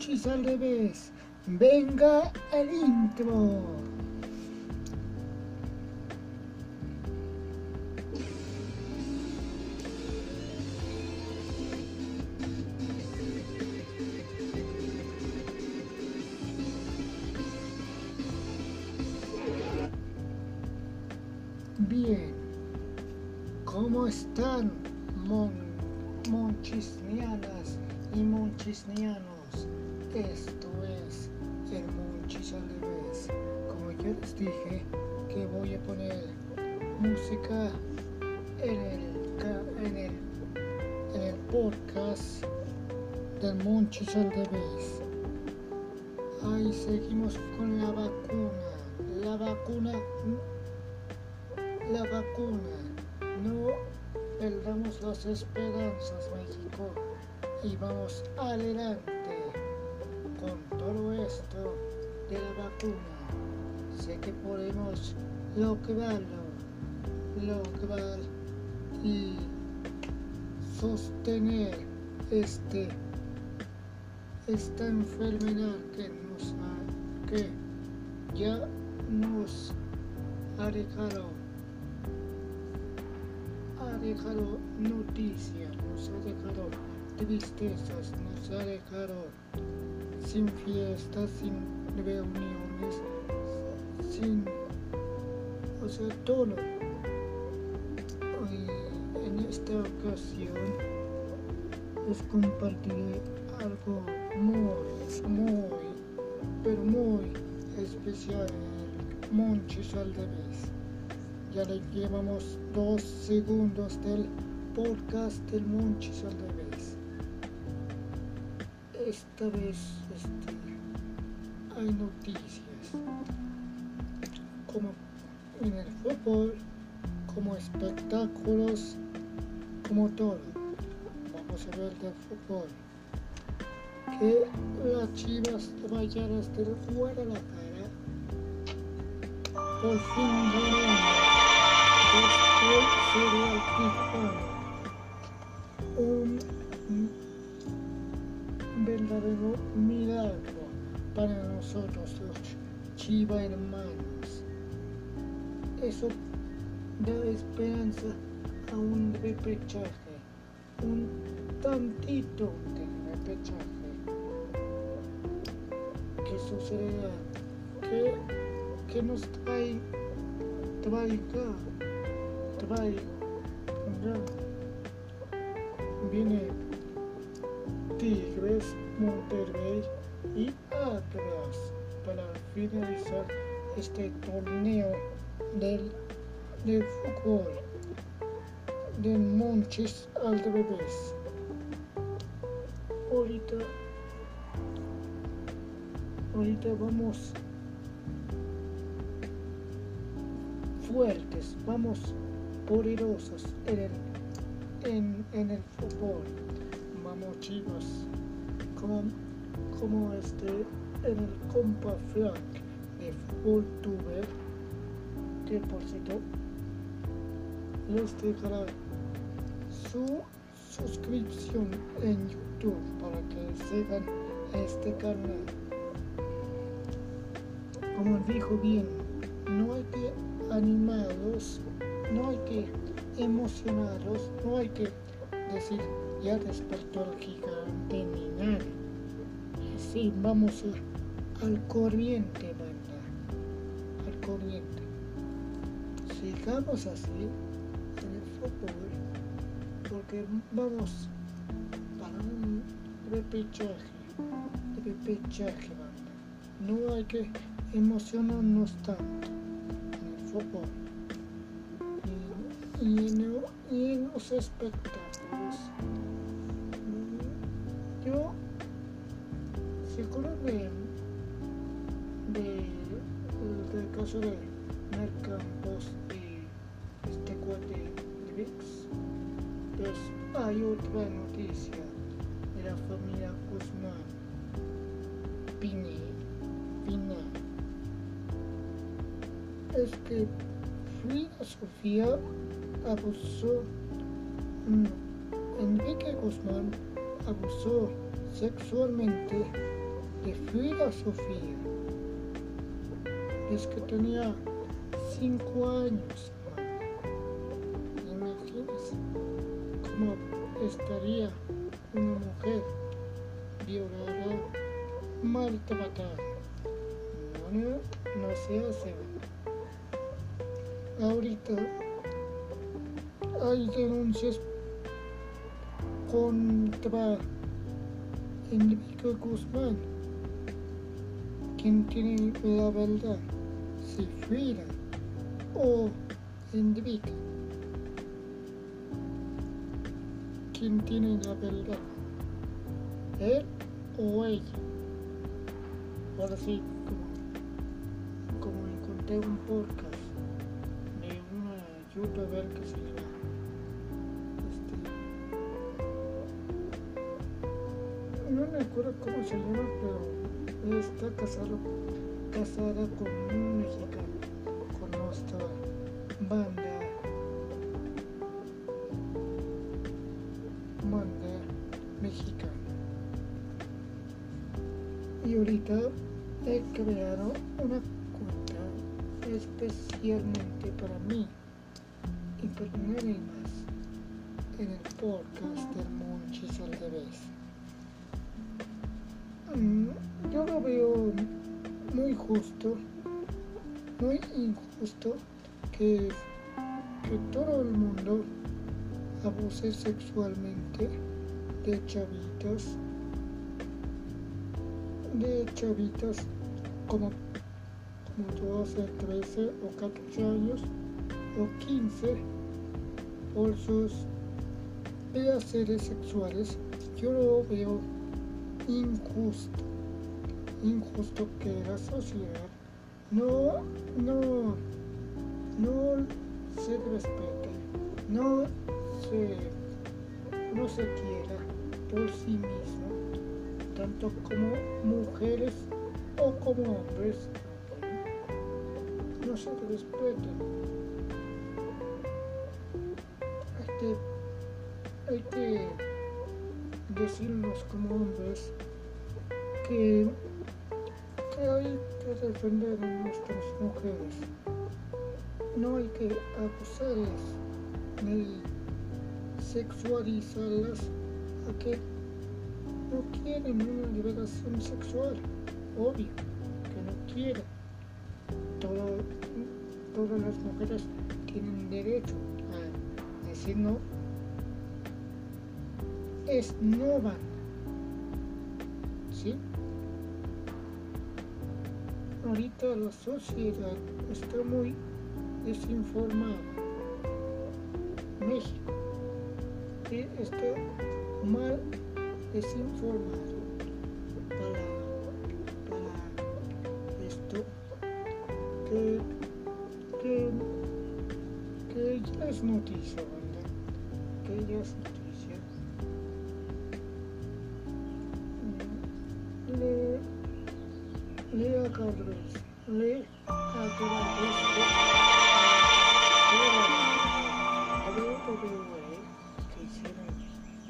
Monchis al revés. Venga el intro. Bien, ¿cómo están mon monchisnianas y monchisnianos? Esto es el Monchis al revés. Como yo les dije que voy a poner música en el, en el podcast del Monchis al revés. Ahí seguimos con la vacuna. La vacuna la vacuna. No perdamos las esperanzas, México, y vamos adelante con todo esto de la vacuna. Sé que podemos lograrlo, lograr y sostener este esta enfermedad que nos ha, que ya nos ha dejado ha dejado noticias, nos ha dejado tristezas, nos ha dejado sin fiestas, sin reuniones, sin, o sea, todo. Y en esta ocasión les compartiré algo muy, muy, pero muy especial Monchis al revés. Ya le llevamos dos segundos del podcast del Monchis al revés. Esta vez hay noticias, como en el fútbol, como espectáculos, como todo. Vamos a ver del fútbol. Que las chivas rayadas del Guadalajara por fin ganaron Después sería el Tijuana. Verdadero milagro para nosotros los Chiva hermanos. Eso da esperanza a un repechaje, un tantito de repechaje. ¿Qué sucederá? ¿Qué, qué nos trae, traiga? traigo. Ya. Viene Tigres, Monterrey y Atlas para finalizar este torneo del, del fútbol del Monches al revés. Ahorita, ahorita vamos fuertes, vamos poderosos en el, en, en el fútbol. Vamos chivas, como, como este en el compa Frank de Fútbol Tuber, que por cierto les dejará su suscripción en YouTube para que sigan este canal. Como dijo bien, no hay que animarlos no hay que emocionarlos, no hay que decir ya despertó el gigante ni nada. Así vamos al corriente, banda, al corriente. Sigamos así en el fútbol, porque vamos para un repechaje, repechaje, banda. No hay que emocionarnos tanto en el fútbol y, y en, y en los espectáculos. Caso de Mel Campos y este cuate de VIX, pues hay otra noticia de la familia Guzmán, Pini, Pina. Es que Frida Sofía abusó, mm, Enrique Guzmán abusó sexualmente de Frida Sofía. Es que tenía cinco años. Imagínense cómo estaría una mujer violada, maltratada. No, no, no se hace. Ahorita hay denuncias contra Enrique Guzmán, quien tiene la verdad, si Frida o Enrique, quien tiene la verdad, él o ella. Ahora sí, como, como encontré un podcast de una youtuber que se llama no me acuerdo cómo se llama, pero está casado, casada con un con nuestra banda, banda mexicana. Y ahorita he creado una cuenta especialmente para mí y para nadie más en el podcast del Monchis al revés. Mm, yo lo veo muy justo, muy injusto que, que todo el mundo abuse sexualmente de chavitas, de chavitas como, como 12, 13 o 14 años o 15 por sus placeres sexuales. Yo lo veo injusto, injusto que la sociedad no, no, no se respete, no se, no se quiera por sí mismo, tanto como mujeres o como hombres, no se respeten. Hay que, hay que decirnos como hombres que, hay que defender a nuestras mujeres. No hay que abusarlas ni sexualizarlas a que no quieren una liberación sexual. Obvio que no quieren. todas las mujeres tienen derecho a decir no es no van. ¿Sí? Ahorita la sociedad está muy desinformada. México está mal desinformado para, esto que, que, que ya es noticia, ¿verdad? Que ya es. Lea Carlos, Lea Carlos, WWE que hicieron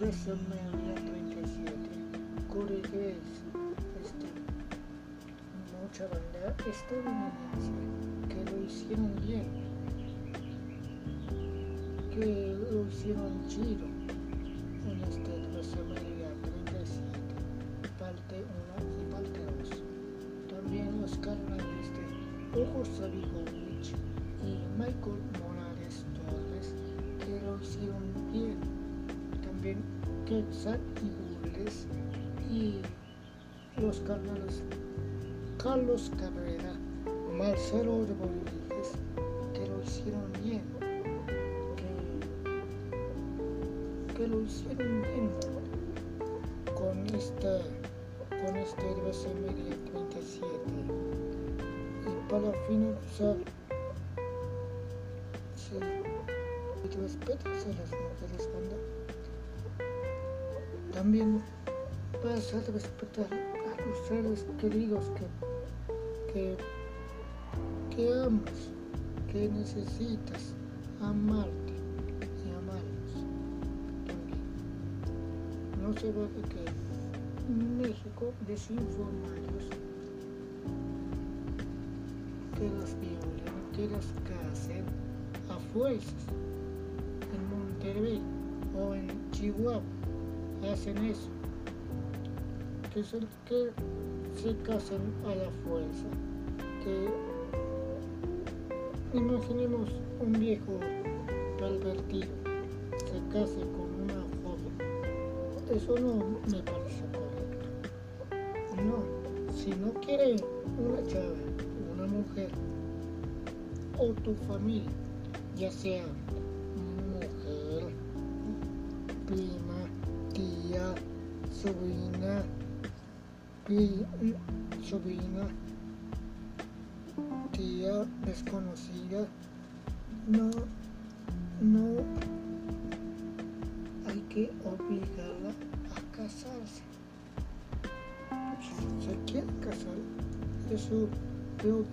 WrestleMania 37, Corey Graves, este, mucha banda. Estadounidense que lo hicieron bien, que lo hicieron chido. En WrestleMania 37, Michael Morales Torres, que lo hicieron bien. También Quetzal y Bulles y los carnales Carlos Cabrera, Marcelo Rodríguez, que lo hicieron bien. Que, que lo hicieron bien con esta con este media 37 y para finalizar sí, respetas a las mujeres banda también vas a respetar a los seres queridos que, que, que amas que necesitas amarte y amarlos también. No se va a que México desinformarlos, que las violen, que las casen fuerzas. En Monterrey o en Chihuahua hacen eso, que, son, que se casan a la fuerza, que imaginemos un viejo pervertido se case con una joven. Eso no me parece correcto. No, si no quiere una chava, una mujer o tu familia, ya sea mujer, prima, tía, sobrina, sobrina, tía desconocida, no, no hay que obligarla a casarse. Se quiere casar, es su problema,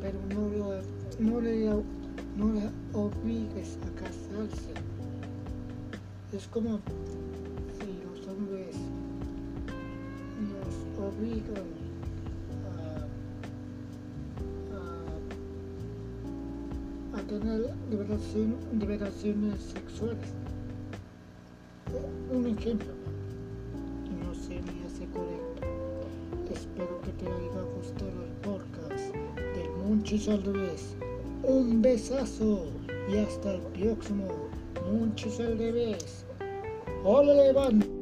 pero no, lo, no, le, no la obligues a casarse. Es como si los hombres nos obligan a, tener liberaciones sexuales. Un ejemplo, no se me hace correcto. Espero que te haya gustado el podcast del Munchis al revés. Un besazo y hasta el próximo Munchis al revés. Hola, levanta.